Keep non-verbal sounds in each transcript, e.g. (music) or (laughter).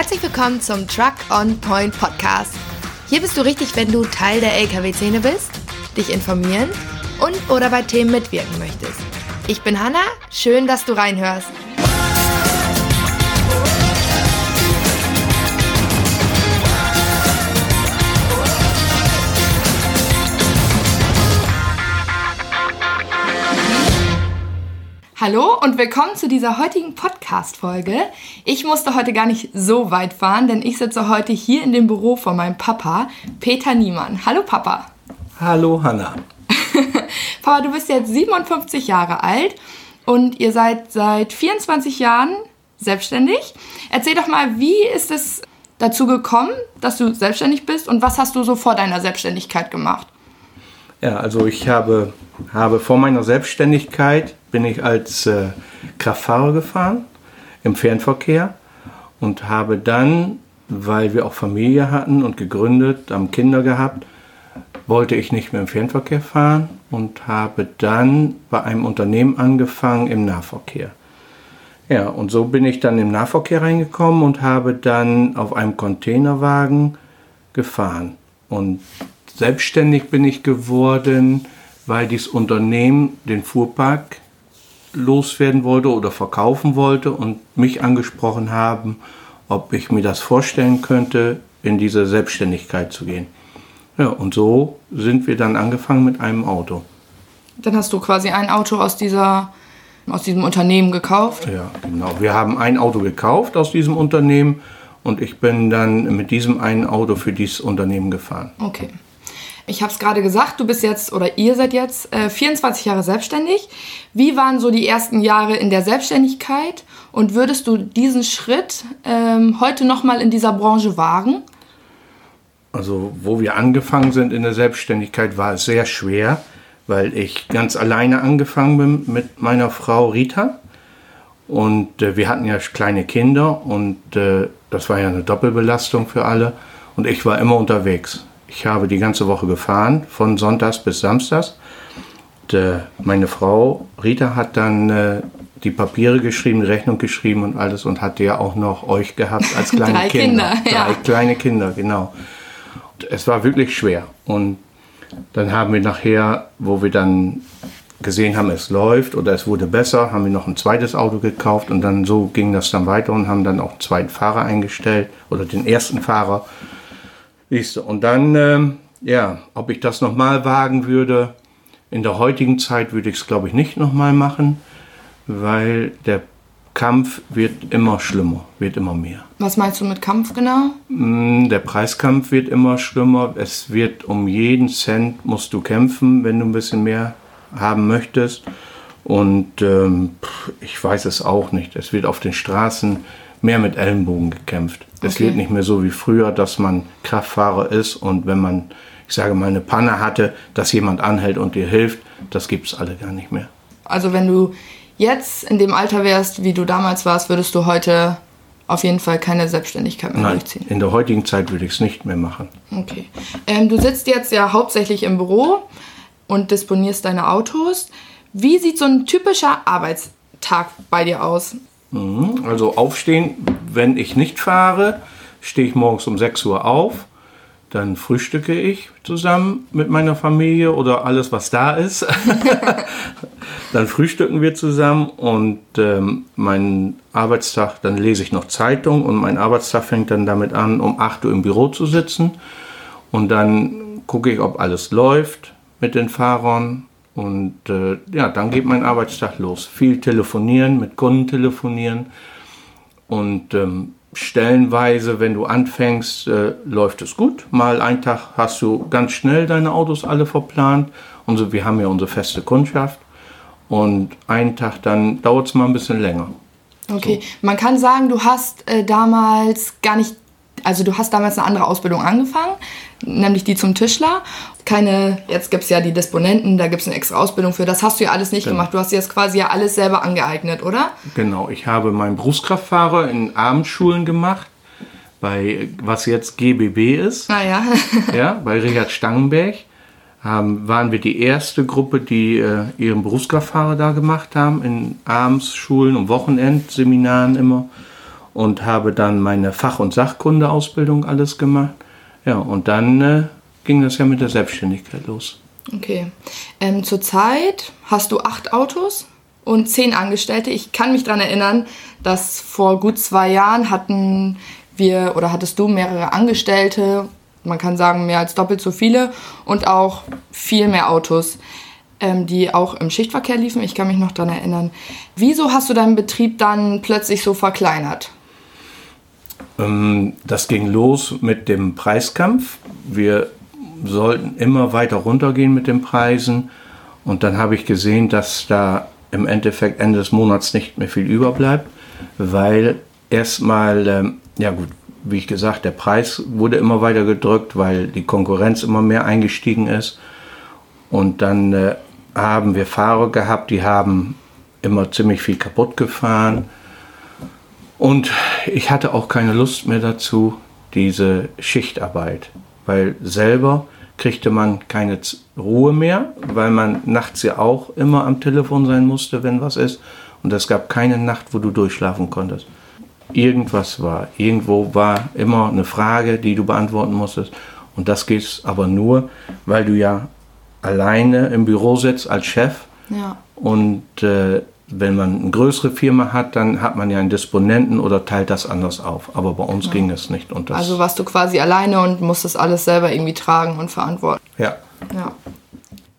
Herzlich willkommen zum Truck on Point Podcast. Hier bist du richtig, wenn du Teil der LKW-Szene bist, dich informieren und oder bei Themen mitwirken möchtest. Ich bin Hanna, schön, dass du reinhörst. Hallo und willkommen zu dieser heutigen Podcast-Folge. Ich musste heute gar nicht so weit fahren, denn ich sitze heute hier in dem Büro von meinem Papa, Peter Niemann. Hallo Papa. Hallo Hanna. (laughs) Papa, du bist jetzt 57 Jahre alt und ihr seid seit 24 Jahren selbstständig. Erzähl doch mal, wie ist es dazu gekommen, dass du selbstständig bist und was hast du so vor deiner Selbstständigkeit gemacht? Ja, also ich habe, habe vor meiner Selbstständigkeit bin ich als äh, Kraftfahrer gefahren im Fernverkehr und habe dann, weil wir auch Familie hatten und gegründet, haben Kinder gehabt, wollte ich nicht mehr im Fernverkehr fahren und habe dann bei einem Unternehmen angefangen im Nahverkehr. Ja, und so bin ich dann im Nahverkehr reingekommen und habe dann auf einem Containerwagen gefahren. Und selbstständig bin ich geworden, weil dieses Unternehmen den Fuhrpark loswerden wollte oder verkaufen wollte und mich angesprochen haben, ob ich mir das vorstellen könnte, in diese Selbstständigkeit zu gehen. Ja, und so sind wir dann angefangen mit einem Auto. Dann hast du quasi ein Auto aus, dieser, aus diesem Unternehmen gekauft? Ja, genau. Wir haben ein Auto gekauft aus diesem Unternehmen und ich bin dann mit diesem einen Auto für dieses Unternehmen gefahren. Okay. Ich habe es gerade gesagt, du bist jetzt oder ihr seid jetzt äh, 24 Jahre selbstständig. Wie waren so die ersten Jahre in der Selbstständigkeit und würdest du diesen Schritt ähm, heute nochmal in dieser Branche wagen? Also wo wir angefangen sind in der Selbstständigkeit, war es sehr schwer, weil ich ganz alleine angefangen bin mit meiner Frau Rita. Und äh, wir hatten ja kleine Kinder und äh, das war ja eine Doppelbelastung für alle. Und ich war immer unterwegs. Ich habe die ganze Woche gefahren, von Sonntags bis Samstags. Und, äh, meine Frau Rita hat dann äh, die Papiere geschrieben, die Rechnung geschrieben und alles und hatte ja auch noch euch gehabt als (laughs) kleine Drei Kinder. Kinder, ja. Drei kleine Kinder, genau. Und es war wirklich schwer. Und dann haben wir nachher, wo wir dann gesehen haben, es läuft oder es wurde besser, haben wir noch ein zweites Auto gekauft und dann so ging das dann weiter und haben dann auch einen zweiten Fahrer eingestellt oder den ersten Fahrer. Siehst du, und dann, ähm, ja, ob ich das nochmal wagen würde, in der heutigen Zeit würde ich es, glaube ich, nicht nochmal machen, weil der Kampf wird immer schlimmer, wird immer mehr. Was meinst du mit Kampf genau? Mm, Der Preiskampf wird immer schlimmer. Es wird um jeden Cent musst du kämpfen, wenn du ein bisschen mehr haben möchtest. Und ähm, ich weiß es auch nicht. Es wird auf den Straßen mehr mit Ellenbogen gekämpft. Es Okay. wird nicht mehr so wie früher, dass man Kraftfahrer ist und wenn man, ich sage mal, eine Panne hatte, dass jemand anhält und dir hilft. Das gibt es alle gar nicht mehr. Also wenn du jetzt in dem Alter wärst, wie du damals warst, würdest du heute auf jeden Fall keine Selbstständigkeit mehr Nein, durchziehen. in der heutigen Zeit würde ich es nicht mehr machen. Okay. Ähm, du sitzt jetzt ja hauptsächlich im Büro und disponierst deine Autos. Wie sieht so ein typischer Arbeitstag bei dir aus? Mhm. Also aufstehen, wenn ich nicht fahre, stehe ich morgens um 6 Uhr auf. Dann frühstücke ich zusammen mit meiner Familie oder alles, was da ist. (laughs) dann frühstücken wir zusammen und ähm, mein Arbeitstag, dann lese ich noch Zeitung und mein Arbeitstag fängt dann damit an, um 8 Uhr im Büro zu sitzen. Und dann gucke ich, ob alles läuft mit den Fahrern. Und äh, ja, dann geht mein Arbeitstag los. Viel telefonieren, mit Kunden telefonieren. Und ähm, stellenweise, wenn du anfängst, äh, läuft es gut. Mal einen Tag hast du ganz schnell deine Autos alle verplant. Und so, wir haben ja unsere feste Kundschaft. Und einen Tag dann dauert es mal ein bisschen länger. Okay, man kann sagen, du hast äh, damals gar nicht, also du hast damals eine andere Ausbildung angefangen, nämlich die zum Tischler. Keine, jetzt gibt es ja die Disponenten, da gibt es eine extra Ausbildung für. Das hast du ja alles nicht Genau. gemacht. Du hast dir das quasi ja alles selber angeeignet, oder? Genau, ich habe meinen Berufskraftfahrer in Abendschulen gemacht, bei was jetzt GBB ist. Naja. (laughs) ja, bei Richard Stangenberg haben, waren wir die erste Gruppe, die äh, ihren Berufskraftfahrer da gemacht haben, in Abendsschulen und Wochenendseminaren immer. Und habe dann meine Fach- und Sachkundeausbildung alles gemacht. Ja, und dann äh, ging das ja mit der Selbstständigkeit los. Okay. Ähm, zurzeit hast du acht Autos und zehn Angestellte. Ich kann mich daran erinnern, dass vor gut zwei Jahren hatten wir oder hattest du mehrere Angestellte, man kann sagen mehr als doppelt so viele und auch viel mehr Autos, ähm, die auch im Schichtverkehr liefen. Ich kann mich noch daran erinnern. Wieso hast du deinen Betrieb dann plötzlich so verkleinert? Ähm, das ging los mit dem Preiskampf. Wir sollten immer weiter runtergehen mit den Preisen. Und dann habe ich gesehen, dass da im Endeffekt Ende des Monats nicht mehr viel überbleibt, weil erstmal, ähm, ja gut, wie ich gesagt, der Preis wurde immer weiter gedrückt, weil die Konkurrenz immer mehr eingestiegen ist. Und dann äh, haben wir Fahrer gehabt, die haben immer ziemlich viel kaputt gefahren. Und ich hatte auch keine Lust mehr dazu, diese Schichtarbeit, weil selber kriegte man keine Ruhe mehr, weil man nachts ja auch immer am Telefon sein musste, wenn was ist. Und es gab keine Nacht, wo du durchschlafen konntest. Irgendwas war, irgendwo war immer eine Frage, die du beantworten musstest. Und das geht aber nur, weil du ja alleine im Büro sitzt als Chef. Ja. Und äh, wenn man eine größere Firma hat, dann hat man ja einen Disponenten oder teilt das anders auf. Aber bei uns ja. ging es nicht. Und also warst du quasi alleine und musstest alles selber irgendwie tragen und verantworten. Ja. ja.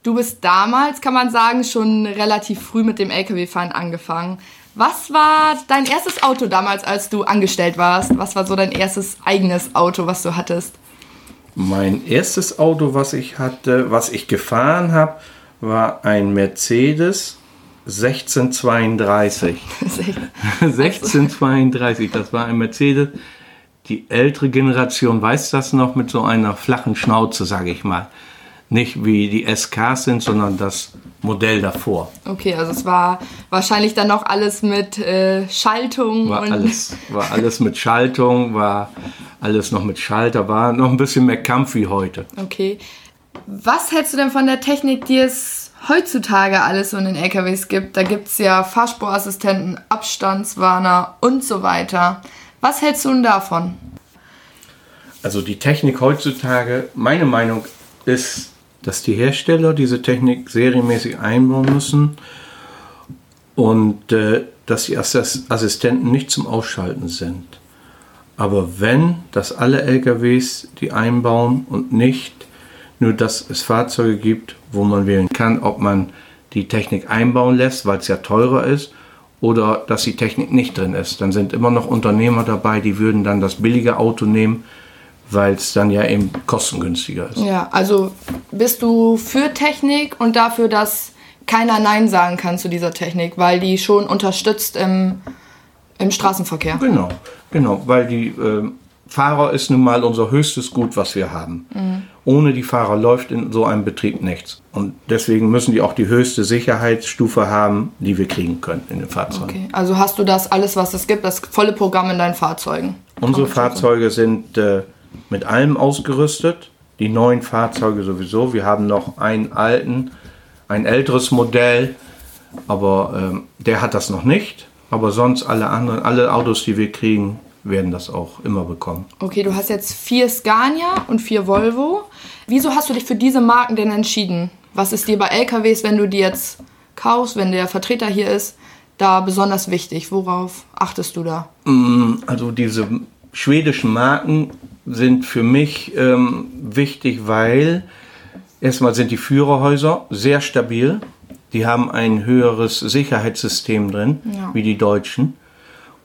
Du bist damals, kann man sagen, schon relativ früh mit dem Lkw-Fahren angefangen. Was war dein erstes Auto damals, als du angestellt warst? Was war so dein erstes eigenes Auto, was du hattest? Mein erstes Auto, was ich hatte, was ich gefahren habe, war ein Mercedes 1632. 1632, (laughs) das war ein Mercedes. Die ältere Generation weiß das noch mit so einer flachen Schnauze, sage ich mal. Nicht wie die SKs sind, sondern das Modell davor. Okay, also es war wahrscheinlich dann noch alles mit äh, Schaltung. War, alles, war alles mit Schaltung, war alles noch mit Schalter, war noch ein bisschen mehr Kampf wie heute. Okay. Was hältst du denn von der Technik, die es heutzutage alles so in den LKWs gibt. Da gibt es ja Fahrspurassistenten, Abstandswarner und so weiter. Was hältst du denn davon? Also die Technik heutzutage, meine Meinung ist, dass die Hersteller diese Technik serienmäßig einbauen müssen und äh, dass die Assistenten nicht zum Ausschalten sind. Aber wenn, dass alle LKWs die einbauen und nicht nur dass es Fahrzeuge gibt, wo man wählen kann, ob man die Technik einbauen lässt, weil es ja teurer ist, oder dass die Technik nicht drin ist. Dann sind immer noch Unternehmer dabei, die würden dann das billige Auto nehmen, weil es dann ja eben kostengünstiger ist. Ja, also bist du für Technik und dafür, dass keiner Nein sagen kann zu dieser Technik, weil die schon unterstützt im, im Straßenverkehr. Genau, genau, weil die äh, Fahrer ist nun mal unser höchstes Gut, was wir haben. Mhm. Ohne die Fahrer läuft in so einem Betrieb nichts. Und deswegen müssen die auch die höchste Sicherheitsstufe haben, die wir kriegen können in den Fahrzeugen. Okay. Also hast du das alles, was es gibt, das volle Programm in deinen Fahrzeugen? Unsere Fahrzeuge sind äh, mit allem ausgerüstet. Die neuen Fahrzeuge sowieso. Wir haben noch einen alten, ein älteres Modell, aber ähm, der hat das noch nicht. Aber sonst alle anderen, alle Autos, die wir kriegen, werden das auch immer bekommen. Okay, du hast jetzt vier Scania und vier Volvo. Wieso hast du dich für diese Marken denn entschieden? Was ist dir bei LKWs, wenn du die jetzt kaufst, wenn der Vertreter hier ist, da besonders wichtig? Worauf achtest du da? Mm, also diese schwedischen Marken sind für mich ähm, wichtig, weil erstmal sind die Führerhäuser sehr stabil. Die haben ein höheres Sicherheitssystem drin, ja. wie die deutschen.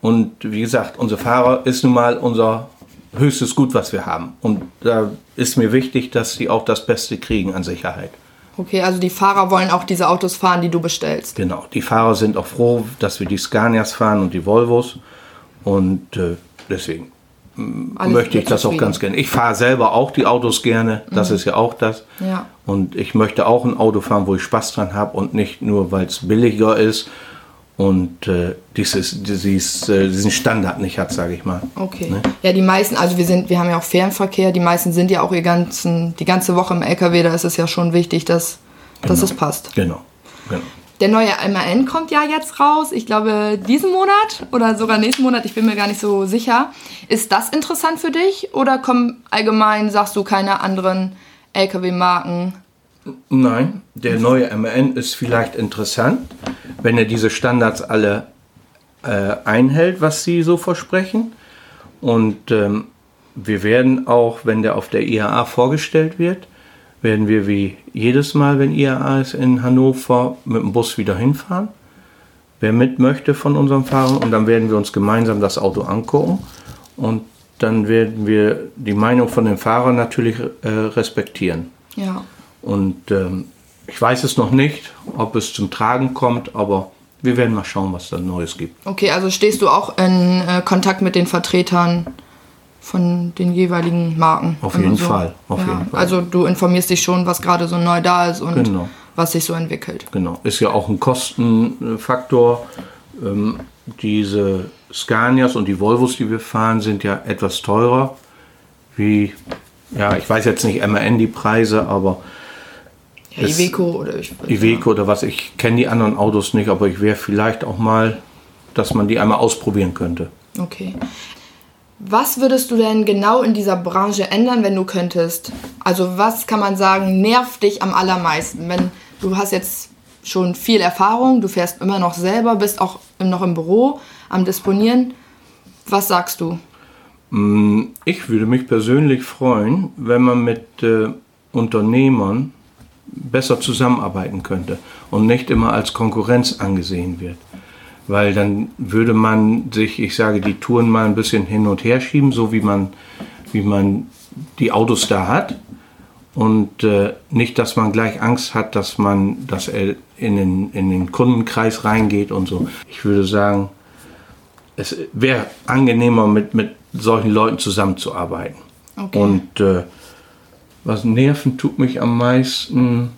Und wie gesagt, unser Fahrer ist nun mal unser höchstes Gut, was wir haben. Und da ist mir wichtig, dass sie auch das Beste kriegen an Sicherheit. Okay, also die Fahrer wollen auch diese Autos fahren, die du bestellst. Genau, die Fahrer sind auch froh, dass wir die Scanias fahren und die Volvos. Und äh, deswegen Alles möchte ich das auch ganz gerne. Ich fahre selber auch die Autos gerne, das mhm. ist ja auch das. Ja. Und ich möchte auch ein Auto fahren, wo ich Spaß dran habe und nicht nur, weil es billiger ist und äh, dieses, dieses, äh, diesen Standard nicht hat, sage ich mal. Okay. Ne? Ja, die meisten, also wir sind, wir haben ja auch Fernverkehr, die meisten sind ja auch ihr ganzen, die ganze Woche im LKW, da ist es ja schon wichtig, dass, genau. dass es passt. Genau. genau. Der neue MAN kommt ja jetzt raus. Ich glaube, diesen Monat oder sogar nächsten Monat. Ich bin mir gar nicht so sicher. Ist das interessant für dich oder kommen allgemein, sagst du, keine anderen LKW-Marken? Nein, der neue MAN ist vielleicht interessant, wenn er diese Standards alle äh, einhält, was sie so versprechen. Und ähm, wir werden auch, wenn der auf der IAA vorgestellt wird, werden wir wie jedes Mal, wenn IAA ist in Hannover, mit dem Bus wieder hinfahren. Wer mit möchte von unseren Fahrern und dann werden wir uns gemeinsam das Auto angucken und dann werden wir die Meinung von den Fahrern natürlich äh, respektieren. Ja. Und ähm, ich weiß es noch nicht, ob es zum Tragen kommt, aber wir werden mal schauen, was da Neues gibt. Okay, also stehst du auch in äh, Kontakt mit den Vertretern von den jeweiligen Marken? Auf jeden Fall, auf ja. jeden Fall. Also du informierst dich schon, was gerade so neu da ist und Genau. was sich so entwickelt. Genau, ist ja auch ein Kostenfaktor. Ähm, diese Scanias und die Volvos, die wir fahren, sind ja etwas teurer. Wie, ja, ich weiß jetzt nicht MAN die Preise, aber Ja, Iveco oder ich. Iveco oder was, ich kenne die anderen Autos nicht, aber ich wäre vielleicht auch mal, dass man die einmal ausprobieren könnte. Okay. Was würdest du denn genau in dieser Branche ändern, wenn du könntest? Also was kann man sagen, nervt dich am allermeisten? Wenn du hast jetzt schon viel Erfahrung, du fährst immer noch selber, bist auch noch im Büro am Disponieren. Was sagst du? Ich würde mich persönlich freuen, wenn man mit äh, Unternehmern besser zusammenarbeiten könnte und nicht immer als Konkurrenz angesehen wird. Weil dann würde man sich, ich sage, die Touren mal ein bisschen hin und her schieben, so wie man, wie man die Autos da hat. Und äh, nicht, dass man gleich Angst hat, dass man, dass er in den, in den Kundenkreis reingeht und so. Ich würde sagen, es wäre angenehmer, mit, mit solchen Leuten zusammenzuarbeiten. Okay. Und äh, was nerven tut mich am meisten,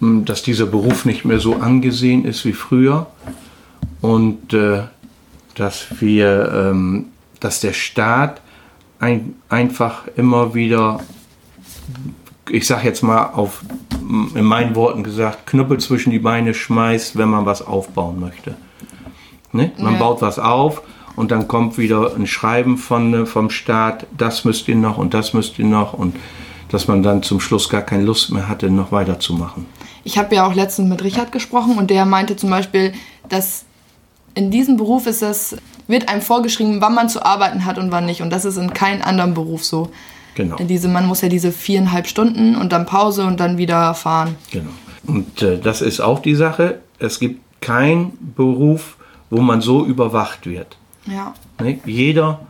mh, dass dieser Beruf nicht mehr so angesehen ist wie früher und äh, dass wir, ähm, dass der Staat ein, einfach immer wieder, ich sag jetzt mal auf, in meinen Worten gesagt, Knüppel zwischen die Beine schmeißt, wenn man was aufbauen möchte. Ne? Man Ja. baut was auf und dann kommt wieder ein Schreiben von, äh, vom Staat, das müsst ihr noch und das müsst ihr noch und dass man dann zum Schluss gar keine Lust mehr hatte, noch weiterzumachen. Ich habe ja auch letztens mit Richard gesprochen und der meinte zum Beispiel, dass in diesem Beruf ist das, wird einem vorgeschrieben, wann man zu arbeiten hat und wann nicht. Und das ist in keinem anderen Beruf so. Genau. Diese, man muss ja diese viereinhalb Stunden und dann Pause und dann wieder fahren. Genau. Und äh, das ist auch die Sache. Es gibt keinen Beruf, wo man so überwacht wird. Ja. Ne? Jeder,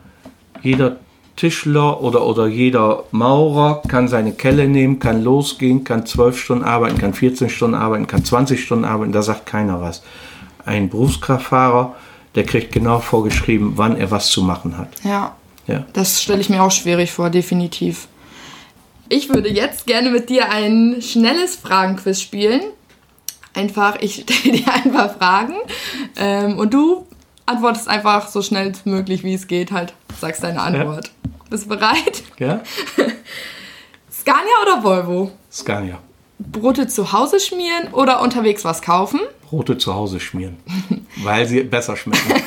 jeder Tischler oder, oder jeder Maurer kann seine Kelle nehmen, kann losgehen, kann 12 Stunden arbeiten, kann 14 Stunden arbeiten, kann 20 Stunden arbeiten, da sagt keiner was. Ein Berufskraftfahrer, der kriegt genau vorgeschrieben, wann er was zu machen hat. Ja. Ja. Das stelle ich mir auch schwierig vor, definitiv. Ich würde jetzt gerne mit dir ein schnelles Fragenquiz spielen. Einfach, ich (laughs) stelle dir ein paar Fragen ähm, und du antwortest einfach so schnell wie möglich, wie es geht, halt sagst deine Antwort. Bist du bereit? Ja? (laughs) Scania oder Volvo? Scania. Brote zu Hause schmieren oder unterwegs was kaufen? Brote zu Hause schmieren, (laughs) weil sie besser schmecken.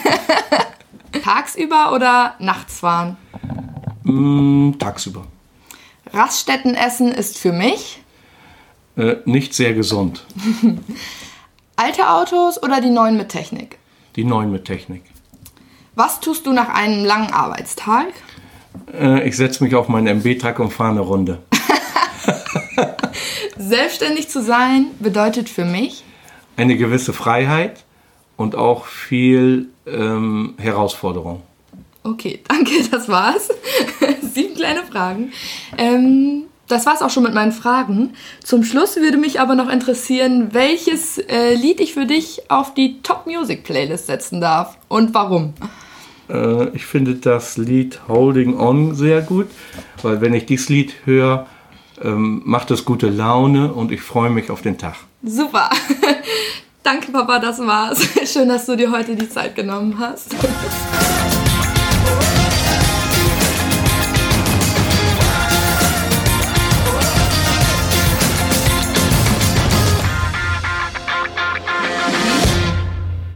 (laughs) Tagsüber oder nachts fahren? mm, tagsüber. Raststätten essen ist für mich. Äh, nicht sehr gesund. Alte Autos oder die neuen mit Technik? Die neuen mit Technik. Was tust du nach einem langen Arbeitstag? Äh, ich setze mich auf meinen MB-Truck und fahre eine Runde. (laughs) Selbstständig zu sein bedeutet für mich, Eine gewisse Freiheit und auch viel ähm, Herausforderung. okay, (laughs) danke, das war's. (laughs) Sieben kleine Fragen. Ähm, das war's auch schon mit meinen Fragen. Zum Schluss würde mich aber noch interessieren, welches äh, Lied ich für dich auf die Top Music Playlist setzen darf und warum. Äh, ich finde das Lied Holding On sehr gut, weil wenn ich dieses Lied höre, ähm, macht es gute Laune und ich freue mich auf den Tag. Super. (laughs) Danke, Papa, das war's. (laughs) Schön, dass du dir heute die Zeit genommen hast.